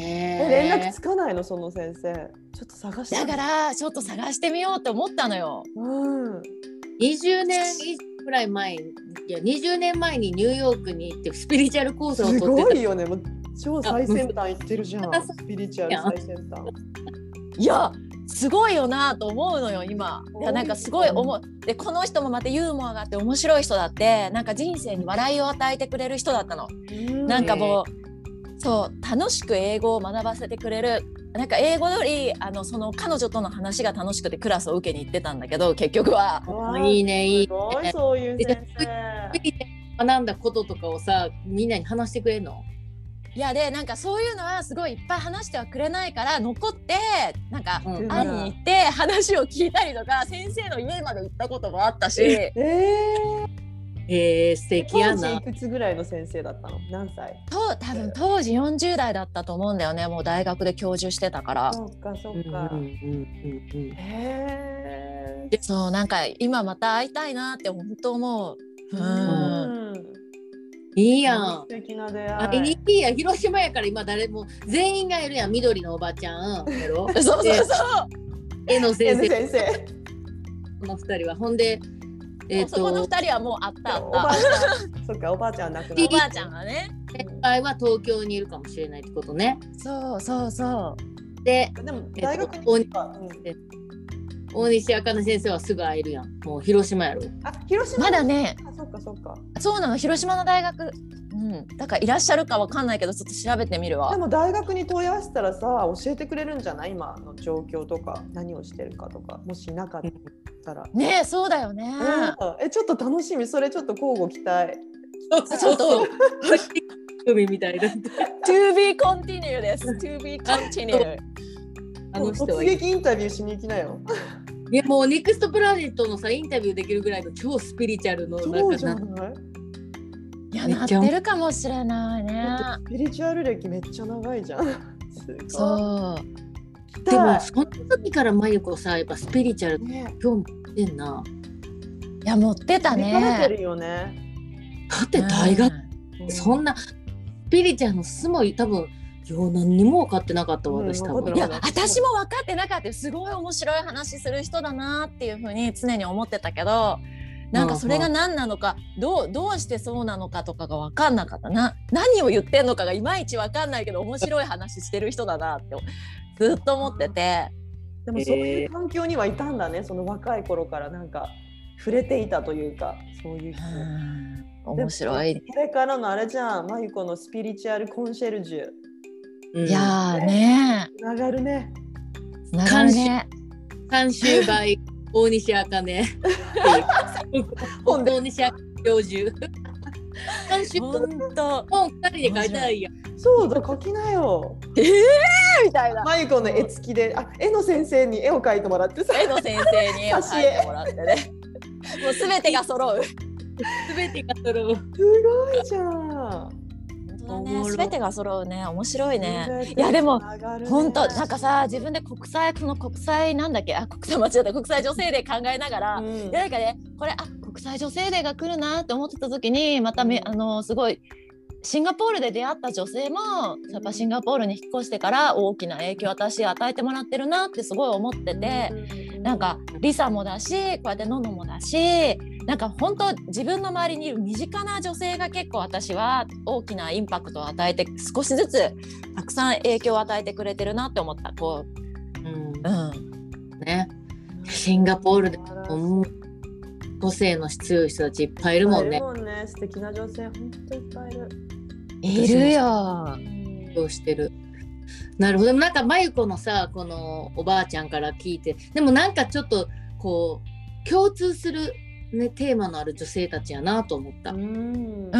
え。連絡つかないの？その先生。ちょっと探して。だからちょっと探してみようって思ったのよ。うん。20年以上くらい前いや20年前にニューヨークに行ってスピリチュアルコースをす取ってたごいよね。もう超最先端行ってるじゃんあ。スピリチュアル最先端。いやすごいよなと思うのよ今いやなんかすごい思うでこの人もまたユーモアがあって面白い人だってなんか人生に笑いを与えてくれる人だったの。なんかもうそう楽しく英語を学ばせてくれるなんか英語よりあのその彼女との話が楽しくてクラスを受けに行ってたんだけど結局は。いいねいいすごいそういう先生。学んだこととかをさみんなに話してくれるの？いやでなんかそういうのはすごいいっぱい話してはくれないから残ってなんかうん。会いに行って話を聞いたりとか先生の家まで行ったこともあったし。ええー、素ー、敵やな当時いくつぐらいの先生だったの？何歳？と多分当時40代だったと思うんだよねもう大学で教授してたから。そっかそっうんうんか。うんうんへえ。そうなんか今また会いたいなって本当思う。うんうん。いいやん素敵な出あ会い。NT や広島やから今誰も全員がいるやん緑のおばちゃん そうそうそう。絵の先生先生。この二人はほんでえっ、そこのと二人はもうあったあおばあっちゃん。そっかおばあちゃんは亡くなった。おばあちゃんがね。先輩は東京にいるかもしれないってことねそうそうそう。でた。でも大学にえっと大西あかね先生はすぐ会えるやんもう広島やろあ広島まだねあそっかそっか。そうなの広島の大学。うん。だからいらっしゃるかわかんないけどちょっと調べてみるでわ。も大学に問い合わせたらさ教えてくれるんじゃない？今の状況とか何をしてるかとかもしなかったら。ねえそうだよね。うんえちょっと楽しみそれちょっと交互期待。ちょっと海みたいだ to be continue です。to be continue。あの人突はい撃インタビューしに行きなよ。いやもうネクストプラネットのさインタビューできるぐらいの超スピリチュアルのなそうじゃんかなないいやなってるかもしれないね。スピリチュアル歴めっちゃ長いじゃん。そう。でもその時からまゆこさやっぱスピリチュアルね興味持ってんな。いや持ってた見かれてね。るよね。だって大学、うんそんなスピリチュアルのすごい多分よう何にも分かってなかったわうん私多分。いや私も分かってなかったよすごい面白い話する人だなっていうふうに常に思ってたけどなんかそれが何なのかどうどうしてそうなのかとかが分かんなかったな何を言ってんのかがいまいち分かんないけど面白い話してる人だなってずっと思ってて でもそういう環境にはいたんだね。その若い頃からなんか触れていたというかそういう人。面白い。これからのあれじゃん、まゆこのスピリチュアルコンシェルジュ。うんいやーねつながるね。つながるね。監修 by 大西あかね。本で大西あか教授。監修ほんと本二人で書いてないやん。そうだ、書きなよ。みたいな。まゆこの絵付きで、あ、絵の先生に絵を描いてもらってさ。絵の先生に絵を描いてもらってね。もうすべてが揃う。すべてが揃う。すごいじゃん。本当だね。おもろすべてが揃うね。面白いね。いやでも本当なんかさ自分で国際その国際なんだっけ？あ国際間違えた。国際女性デー考えながら、うん。いやなんかねこれあ国際女性デーが来るなって思ってた時にまため、うん。あのすごいシンガポールで出会った女性もやっぱシンガポールに引っ越してから大きな影響を私与えてもらってるなってすごい思ってて、なんかリサもだしこうやってノノもだしなんか本当自分の周りにいる身近な女性が結構私は大きなインパクトを与えて少しずつたくさん影響を与えてくれてるなって思ったこう。ん。う、うん、ね。シンガポールでも個性の強い人たちいっぱいいるもんねいる。もんね。素敵な女性、本当いっぱいいる。いるよどうしてる。なるほど。でもなんかまゆこのさこのおばあちゃんから聞いてでもなんかちょっとこう共通する、ね、テーマのある女性たちやなと思った。うん。う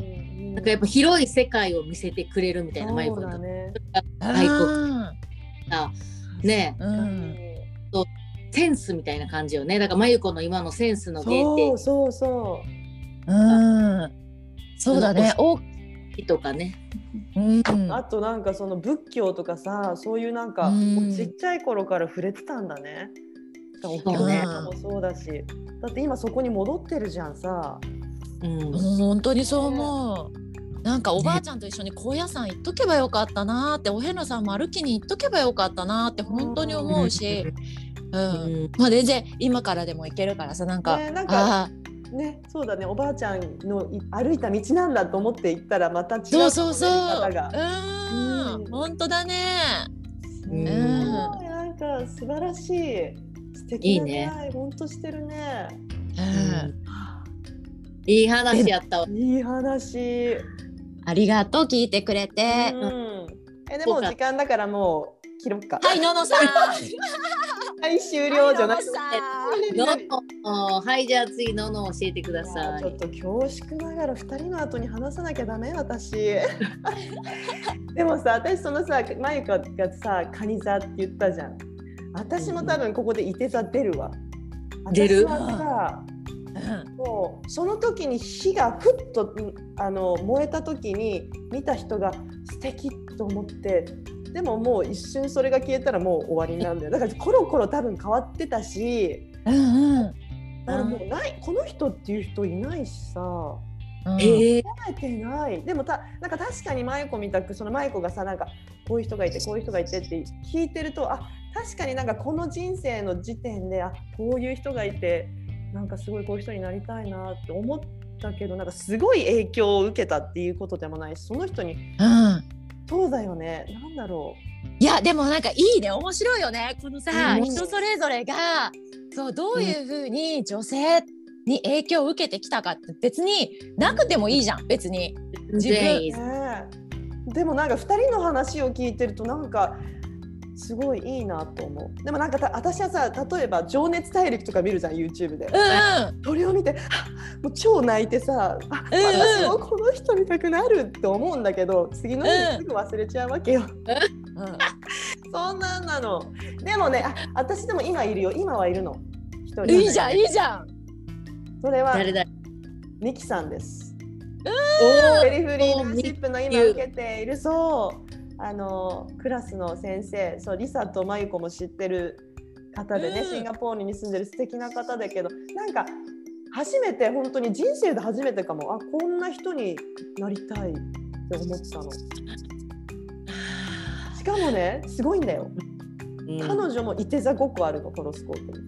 んなんかやっぱ広い世界を見せてくれるみたいなまゆこそうのだね。外国うんさねうんセンスみたいな感じよね。だからまゆこの今のセンスの原そうそうそう。ん。そうだね。お点とかね。うん。う。あとなんかその仏教とかさ、そういうなんか、ちっちゃい頃から触れてたんだね。おそう経ね。とかもそうだし、だって今そこに戻ってるじゃんさ。うん。本当にそう思う。なんかおばあちゃんと一緒に高野山行っとけばよかったなーっておへなさんも歩きに行っとけばよかったなーって本当に思うし、うん。うん。まあ全然今からでも行けるからさなんか,、ねなんかあね、そうだね、おばあちゃんのい歩いた道なんだと思って行ったらまた違うーそうそうそう。見方が。うん。うん。本当だね。うん。なんか素晴らしい。素敵な出会い本当してるね。うん。いい話やったわ。いい話。ありがとう聞いてくれて。うん。えでも時間だからもう切ろっか。はいののさん。はい終了じゃなくて。はい、じゃあ次のの教えてください。ちょっと恐縮ながら2人の後に話さなきゃダメ私。でもさ私そのさまゆかがさカニ座って言ったじゃん。私も多分ここでいて座出るわ。出る？私はさもうその時に火がふっとんあの燃えた時に見た人が素敵と思ってでももう一瞬それが消えたらもう終わりなんだよ。だからコロコロ多分変わってたしうんうん。だからもうないこの人っていう人いないしさ。うん。ええ考えてない。でもたなんか確かに舞子みたくその舞子がさなんかこういう人がいてこういう人がいてって聞いてるとあ確かになんかこの人生の時点であこういう人がいてなんかすごいこういう人になりたいなって思ったけどなんかすごい影響を受けたっていうことでもないしその人にうん。そうだよね。なんだろいやでもなんかいいね。面白いよね。このさうん。人それぞれがそうどういうふうに女性に影響を受けてきたかって別になくてもいいじゃん。別に。自分。ねえ。でもなんか2人の話を聞いてるとなんかすごいいいなと思うでもなんかた私はさ例えば「情熱大陸」とか見るじゃん YouTube で。うんそれを見てあもう超泣いてさあうんうん私もこの人見たくなるって思うんだけど次の日にすぐ忘れちゃうわけよ。そんなんなの。でもねあ私でも今いるよ今はいるの。一人いいじゃんいいじゃん。それは誰だ？ミキさんです。おペリフリーダーシップの今受けているそうあのクラスの先生そうリサとマユコも知ってる方でね、うん。シンガポールに住んでる素敵な方だけどなんか初めて本当に人生で初めてかも。あこんな人になりたいって思ったの。しかもねすごいんだよ、うん。彼女もいて座5個あるのホロスコープに。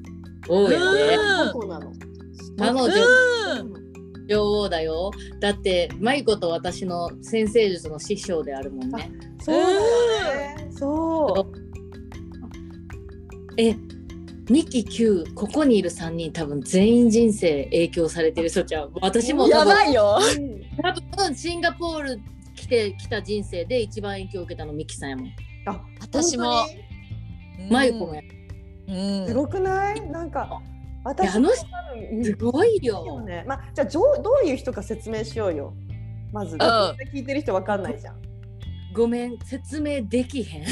多いよね。5個なの。彼女。うん。女王だよ。だって、舞子と私の先生術の師匠であるもんね。そうだよねそうえ、2期9、ここにいる3人多分全員人生影響されてる人ちゃう。私も多や分ばいよ。うん多分シンガポール来てきた人生で一番影響を受けたのミキさんやもん。あ私も本舞子もや。うんすごくない？なんか私あの人すごいよよ。ね。まあ、じゃあ、じょうどういう人か説明しようよ。まず、聞いてる人わかんないじゃん。ごめん、説明できへん。え、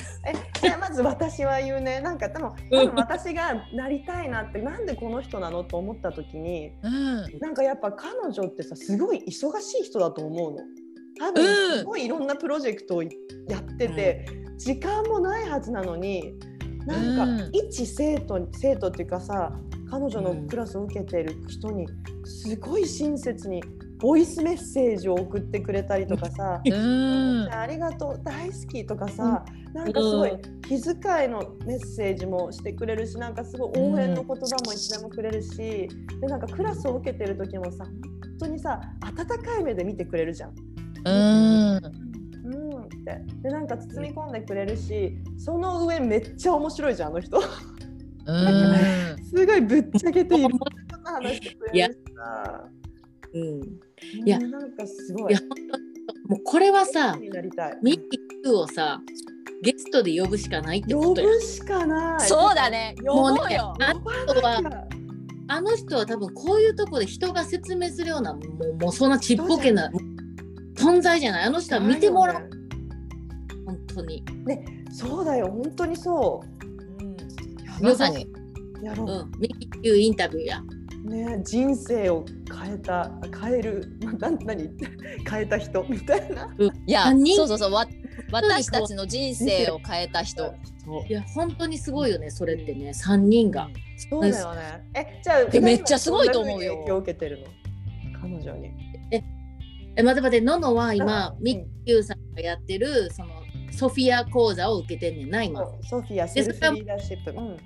じゃあ、まず私は言うね。なんか、でも、多分私がなりたいなって、なんでこの人なのと思った時に。うんなんか、やっぱ彼女ってさ、すごい忙しい人だと思うの。多うん分、すごいいろんなプロジェクトをやってて、時間もないはずなのに。なんか、うん一生徒、生徒っていうかさ。彼女のクラスを受けている人にすごい親切にボイスメッセージを送ってくれたりとかさ「うんありがとう大好き」とかさ、なんかすごい気遣いのメッセージもしてくれるしなんかすごい応援の言葉もいつでもくれるし、でなんかクラスを受けてる時もさ本当にさ温かい目で見てくれるじゃん。うん。うんって。でなんか包み込んでくれるしその上めっちゃ面白いじゃんあの人。うん。すごいぶっちゃけていろんな話してくれるしさ。うん。いいやなんかすごい。いや、本当にもうこれはさ、になりたい。ミキ9をさ、ゲストで呼ぶしかないって呼ことよ。ぶしかない。そうだね。呼ぼうもうねよあの人はあの人は多分こういうとこで人が説明するようなもうもうそんなちっぽけな存在じゃない。あの人は見てもらう、ね。本当に、そうだよ。本当にそまさに。う。やろう。ん、ミキ9インタビューや。う、ね人生を変えた変えるま な何？変えた人？みたいな。いやそうそうそう。わ私たちの人生を変えた人。いや本当にすごいよねそれってね。3人が。そうだよね。えじゃあえめっちゃすごいと思うよ。影響を受けてるの？彼女に。え待って待って。ののは今うん。ミキ9さんがやってるそのソフィア講座を受けてんねんな今。ソフィアセルフリーダーシップ。うん。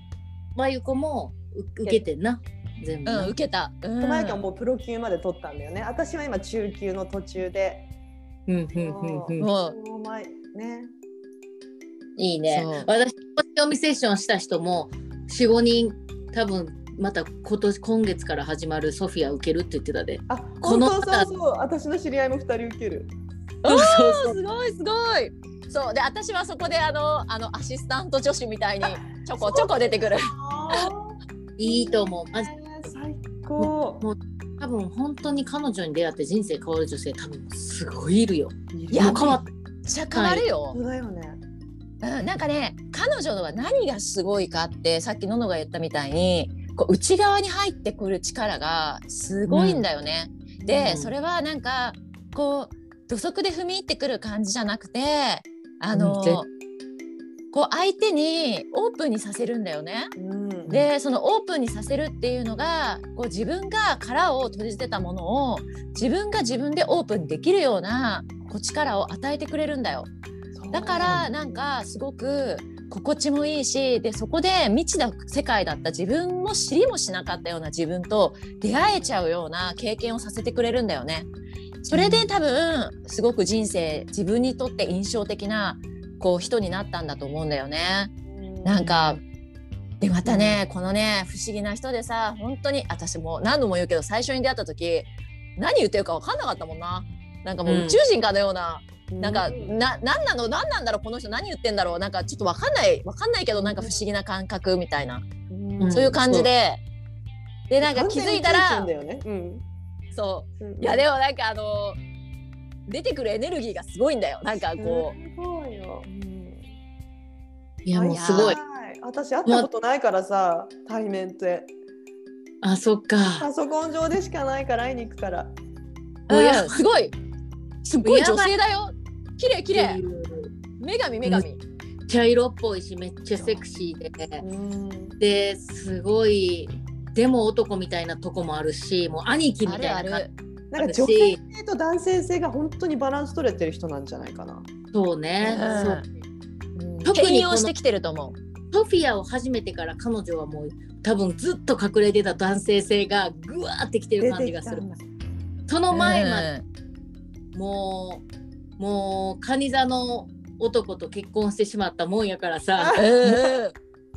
まゆこもう受けてんな全部な、うん受けた。うん。前からもうプロ級まで取ったんだよね。私は今中級の途中で。うんうんうんう。ん前ね。いいね。そう。私、読みセッションした人も4、5人多分また今年今月から始まるソフィア受けるって言ってたで。あ、この本当そうそう。私の知り合いも二人受ける。おそうそうーすごいすごい。そう。で私はそこであのあのアシスタント女子みたいにちょこちょこ出てくる。いいと思う。マジ最高。多分本当に彼女に出会って人生変わる女性多分すごいいるよ。いいやもう変わっめっちゃ変わるよ、そうだよね。うん、なんかね彼女のは何がすごいかってさっきののが言ったみたいにこう内側に入ってくる力がすごいんだよね。で、うんそれはなんかこう土足で踏み入ってくる感じじゃなくてあの、うんぜこう相手にオープンにさせるんだよね。うん、でそのオープンにさせるっていうのがこう自分が殻を閉じてたものを自分が自分でオープンできるようなこう力を与えてくれるんだよ。だからなんかすごく心地もいいしでそこで未知な世界だった自分も知りもしなかったような自分と出会えちゃうような経験をさせてくれるんだよね。それで多分すごく人生自分にとって印象的なこう人になったんだと思うんだよね。なんかでまたね、このね不思議な人でさ本当に私も何度も言うけど最初に出会った時何言ってるか分かんなかったもんな。なんかもううん。宇宙人かのような、うん。なんかな何なの？何なんだろう？この人何言ってんだろう？なんかちょっと分かんない分かんないけどなんか不思議な感覚みたいな、うん。そういう感じで。でなんか気づいたらね。うん。そう。うん。いやでもなんかあの出てくるエネルギーがすごいんだよ。なんかこう。すごいよ。いやもうすごい。私会ったことないからさ、対面って。あそっか。パソコン上でしかないから会いに行くから。うやうん。すごい。すっごい女性だよ。綺麗綺麗。うん。女神女神、茶色っぽいしめっちゃセクシーで。うん。ですごい。でも男みたいなとこもあるしもう兄貴みたいな感るなんか女性性と男性性が本当にバランス取れてる人なんじゃないかな。じそうね、うん。そう。うん。特に転用してきてると思う。ソフィアを始めてから彼女はもう多分ずっと隠れてた男性性がぐわーってきてる出感じがする。その前までうん。もうもう蟹座の男と結婚してしまったもんやからさ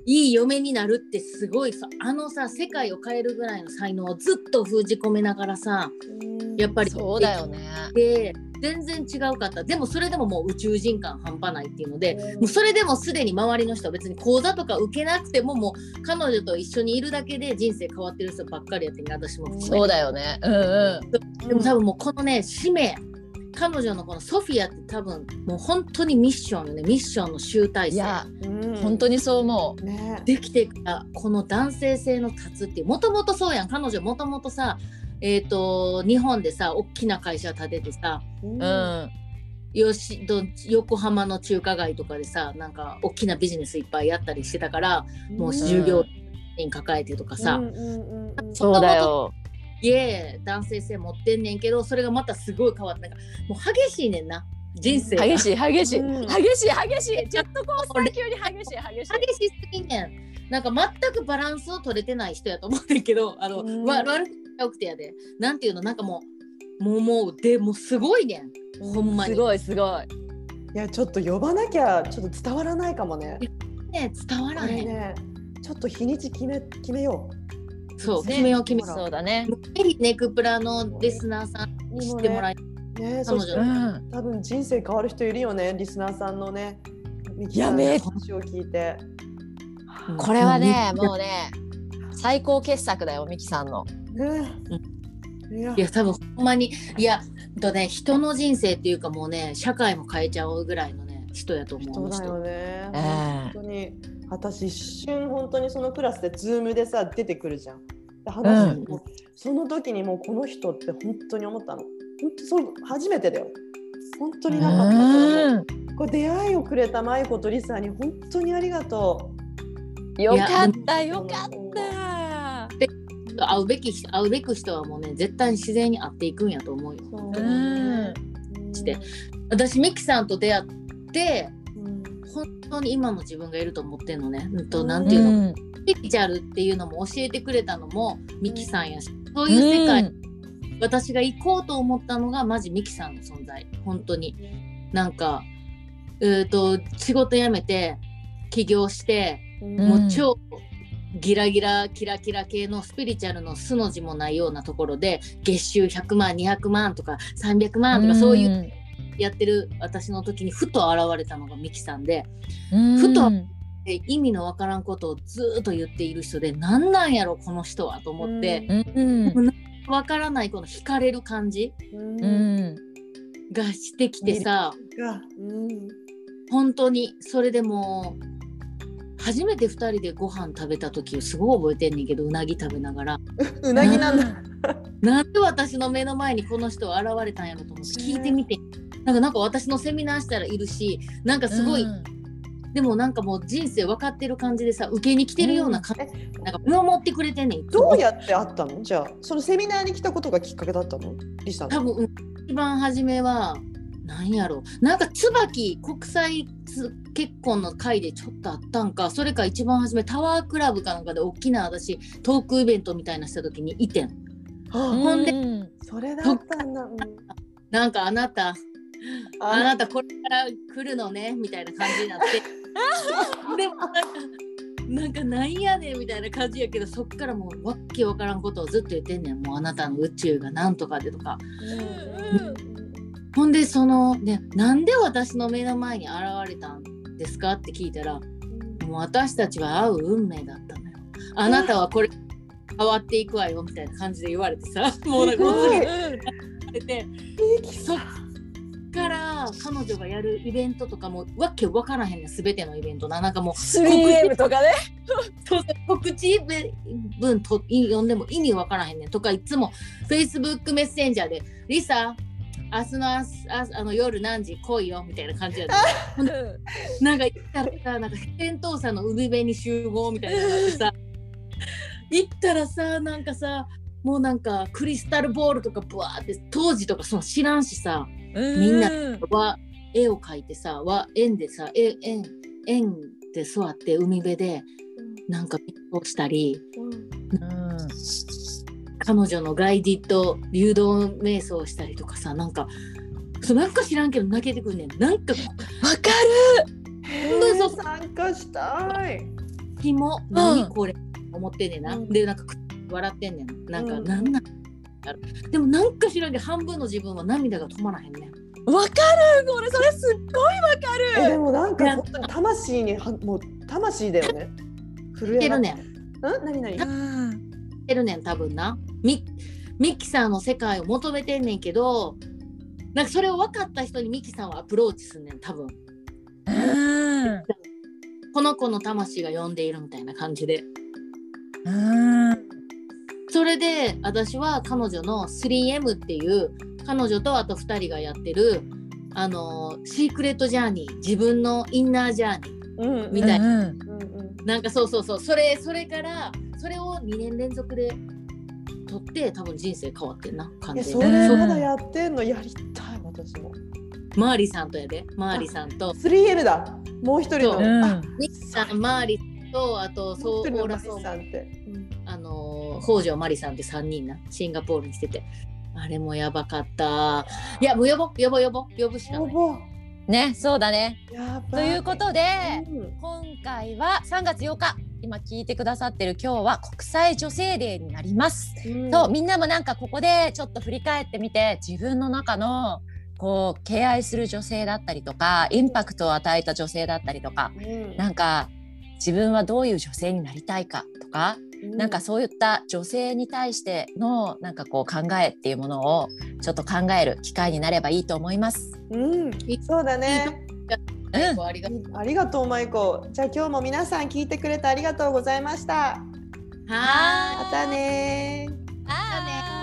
いい嫁になるってすごいさあのさ世界を変えるぐらいの才能をずっと封じ込めながらさやっぱりそうだよね。で全然違うかったでもそれでももう宇宙人感半端ないっていうのでもうそれでもすでに周りの人は別に講座とか受けなくてももう彼女と一緒にいるだけで人生変わってる人ばっかりやってんね私もそうだよね。うんうん。でも多分もうこのね使命彼女のこのソフィアって多分もう本当にミッションよね。ミッションの集大成。いや、うん。本当にそう思う。ね。できてからこの男性性の立つっていう。もともとそうやん。彼女もともとさえっ、と日本でさ大きな会社建ててさううん。よしど横浜の中華街とかでさなんか大きなビジネスいっぱいやったりしてたからもう従業員抱えてとかさ、うんうんうんうん。そうだよ。いえ男性性持ってんねんけどそれがまたすごい変わってなんかもう激しいねんな。人生が。激しい激しい。うん。激しい激しい。ジェットコースター級に激しい激しい。激しすぎんねん。なんか全くバランスを取れてない人やと思ってんけどあの、うん。わ悪くてやで。なんていうのなんかもうもうもうでもうすごいねん。ほんまに。すごいすごい。いやちょっと呼ばなきゃちょっと伝わらないかもね。ね伝わこらへん、れねちょっと日にち決め決めよそうね決めよう決めそうだね。うぜひネクプラのリスナーさんう。に知ってもらいう。ねそして彼女うん。多分人生変わる人いるよねリスナーさんのね。いやめっ話を聞いて。これはねもうね最高傑作だよミキさんの。ね。いやいや多分ほんまにいやとね人の人生っていうかもうね社会も変えちゃうぐらいのね人やと思うそうだよね。ええ本当に私一瞬本当にそのクラスで Zoom でさ出てくるじゃん。で話してもその時にもうこの人って本当に思ったの。本当そう初めてだよ。本当になかったこれ出会いをくれた舞子とリサに本当にありがとよかったう。よかった。会うべき人会うべく人はもうね絶対に自然に会っていくんやと思うよそううんして私ミキさんと出会ってうん。本当に今の自分がいると思ってんのね、うん、となんていうの、うんスピリチュアルっていうのも教えてくれたのもミキさんやし、そういう世界、うん。私が行こうと思ったのがマジミキさんの存在。本当に。なんかえー、と仕事辞めて起業して、うん。もう超ギラギラキラキラ系のスピリチュアルの素の字もないようなところで月収100万200万とか300万とかそういうやってる私の時にふと現れたのがミキさんでうん、ふと意味のわからんことをずーっと言っている人で何なんやろこの人はと思って、うん。わからないこの惹かれる感じがしてきてさ本当にそれでもう初めて2人でご飯食べた時をすごい覚えてんねんけどうなぎ食べながら。うなぎなんだ。なんで私の目の前にこの人現れたんやろと思って聞いてみてなんかなんか私のセミナーしたらいるしなんかすごい、うん。でもなんかもう人生分かってる感じでさ受けに来てるような感じ、なんか見守ってくれてんねん。どうやって会ったの？じゃあそのセミナーに来たことがきっかけだったの？リサ多分うん一番初めは何やろなんか椿国際つ結婚の会でちょっとあったんか。それか一番初めタワークラブかなんかで大きな私トークイベントみたいなした時にいてん。ほんでうん。それだったんだ。うん。なんかあなたああなたこれから来るのねみたいな感じになって。でもなんかなんやねんみたいな感じやけどそっからもうわっけわからんことをずっと言ってんねん。もうあなたの宇宙がなんとかでとか。ほんでそのねなんで私の目の前に現れたんですかって聞いたらもう私たちは会う運命だったのよ。あなたはこれ変わっていくわよみたいな感じで言われてさ。もうなんかれてそっから彼女がやるイベントとかもわけわからへんねん全てのイベントな。なんかもう 3M とかね。そうそう告知文と読んでも意味わからへんねんとかいつも。Facebook メッセンジャーで「リサ明日の朝朝あの夜何時来いよ」みたいな感じやで なんか行ったらさなんか戦闘車の海辺に集合みたいなのさ 行ったらさなんかさもうなんかクリスタルボールとかブワーって当時とかその知らんしさみんなは絵を描いてさは円でさ絵円円で座って海辺でなんか勉強したり彼女のガイディット誘導瞑想したりとかさなんかそうなんか知らんけど泣けてくんねん。なんかわかへーそう参加したい。気も何これ、思ってんねんな、うん。でなんかく笑ってんねん。なんか、うん。なんなんやろでもなんか知らんけど半分の自分は涙が止まらへんね。わかる。俺それすっごいわかる。えでもなんかや本当に魂にはもう魂だよね。震てるねん何何？てるねん多分なミミキさんの世界を求めてんねんけどなんかそれを分かった人にミキさんはアプローチすんねん多分うんこの子の魂が呼んでいるみたいな感じでうんそれで私は彼女の 3M っていう彼女とあと2人がやってるあのシークレットジャーニー自分のインナージャーニーうんみたいうんうんうん。なんかそうそうそう。それそれからそれを2年連続で取って多分人生変わってんな完え全に。それまだやってんの？やりたい私も。マーリさんとやで。マーリさんと。3L だ。もう一人の。そう。ん。マーリとあともそうオーラソンさんって。うん。あのー北条マリさんって3人なシンガポールにしてて。あれもやばかった。いやもう呼ぼ呼ぼ呼ぼ呼ぶしかない。ね、そうだね。ということで、うん。今回は3月8日、今聞いてくださってる今日は国際女性デーになります。うん。そうみんなもなんかここでちょっと振り返ってみて自分の中のこう敬愛する女性だったりとかインパクトを与えた女性だったりとかうん。なんか自分はどういう女性になりたいかとか、なんかそういった女性に対してのなんかこう考えっていうものをちょっと考える機会になればいいと思います。うん、そうだね。うんありがとうありがとう、マイコ。じゃあ今日も皆さん聞いてくれてありがとうございました。はーいまたねー